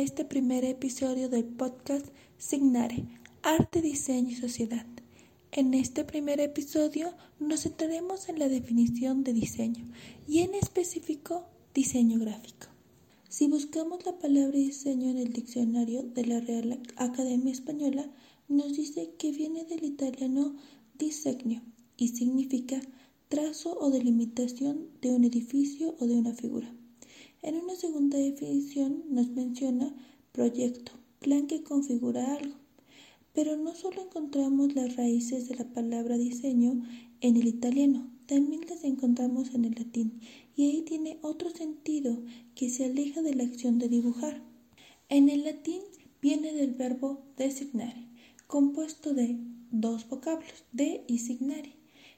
este primer episodio del podcast Signare, Arte, Diseño y Sociedad. En este primer episodio nos centraremos en la definición de diseño y en específico diseño gráfico. Si buscamos la palabra diseño en el diccionario de la Real Academia Española, nos dice que viene del italiano disegnio y significa trazo o delimitación de un edificio o de una figura. En una segunda definición nos menciona proyecto, plan que configura algo. Pero no solo encontramos las raíces de la palabra diseño en el italiano, también las encontramos en el latín, y ahí tiene otro sentido que se aleja de la acción de dibujar. En el latín viene del verbo designare, compuesto de dos vocablos, de y signare,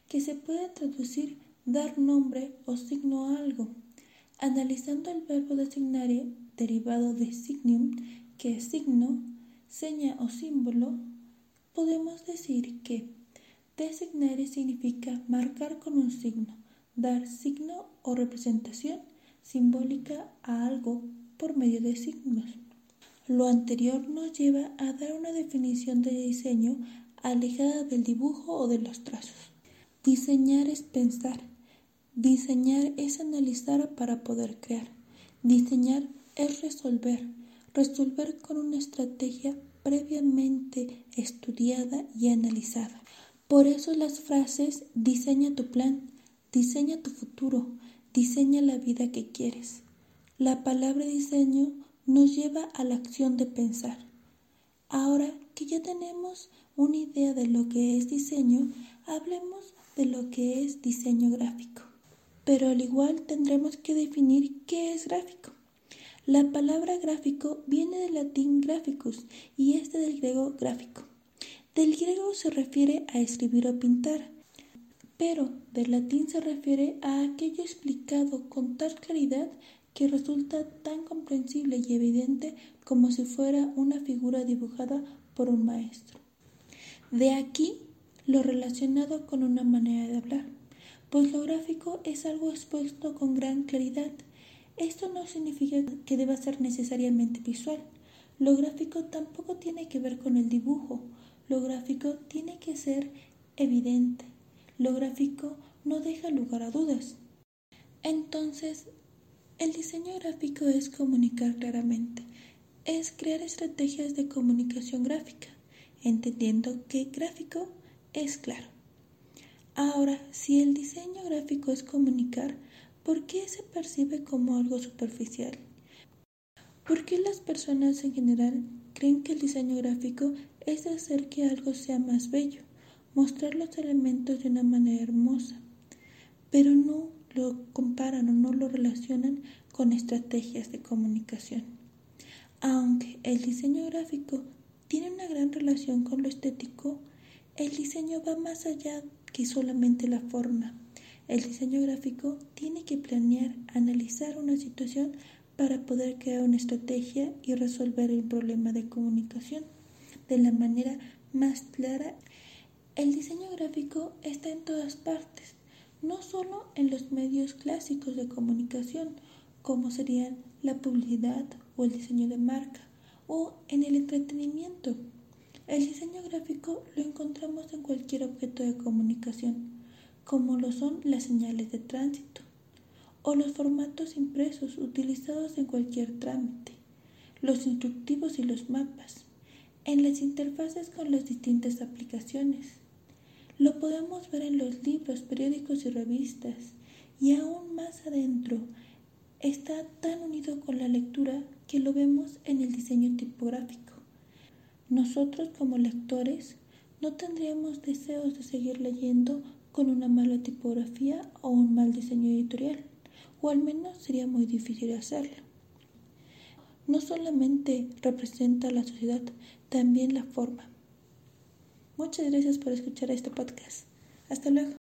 que se puede traducir dar nombre o signo a algo. Analizando el verbo designare derivado de signium, que es signo, seña o símbolo, podemos decir que designare significa marcar con un signo, dar signo o representación simbólica a algo por medio de signos. Lo anterior nos lleva a dar una definición de diseño alejada del dibujo o de los trazos. Diseñar es pensar, Diseñar es analizar para poder crear. Diseñar es resolver. Resolver con una estrategia previamente estudiada y analizada. Por eso las frases diseña tu plan, diseña tu futuro, diseña la vida que quieres. La palabra diseño nos lleva a la acción de pensar. Ahora que ya tenemos una idea de lo que es diseño, hablemos de lo que es diseño gráfico pero al igual tendremos que definir qué es gráfico. La palabra gráfico viene del latín graphicus y este del griego gráfico. Del griego se refiere a escribir o pintar, pero del latín se refiere a aquello explicado con tal claridad que resulta tan comprensible y evidente como si fuera una figura dibujada por un maestro. De aquí lo relacionado con una manera de hablar pues lo gráfico es algo expuesto con gran claridad. Esto no significa que deba ser necesariamente visual. Lo gráfico tampoco tiene que ver con el dibujo. Lo gráfico tiene que ser evidente. Lo gráfico no deja lugar a dudas. Entonces, el diseño gráfico es comunicar claramente, es crear estrategias de comunicación gráfica, entendiendo que gráfico es claro. Ahora, si el diseño gráfico es comunicar, ¿por qué se percibe como algo superficial? ¿Por qué las personas en general creen que el diseño gráfico es hacer que algo sea más bello, mostrar los elementos de una manera hermosa, pero no lo comparan o no lo relacionan con estrategias de comunicación? Aunque el diseño gráfico tiene una gran relación con lo estético, el diseño va más allá que solamente la forma. El diseño gráfico tiene que planear, analizar una situación para poder crear una estrategia y resolver el problema de comunicación de la manera más clara. El diseño gráfico está en todas partes, no solo en los medios clásicos de comunicación, como serían la publicidad o el diseño de marca, o en el entretenimiento, el diseño gráfico lo encontramos en cualquier objeto de comunicación, como lo son las señales de tránsito o los formatos impresos utilizados en cualquier trámite, los instructivos y los mapas, en las interfaces con las distintas aplicaciones. Lo podemos ver en los libros, periódicos y revistas, y aún más adentro está tan unido con la lectura que lo vemos en el diseño tipográfico. Nosotros como lectores no tendríamos deseos de seguir leyendo con una mala tipografía o un mal diseño editorial, o al menos sería muy difícil hacerlo. No solamente representa la sociedad, también la forma. Muchas gracias por escuchar este podcast. Hasta luego.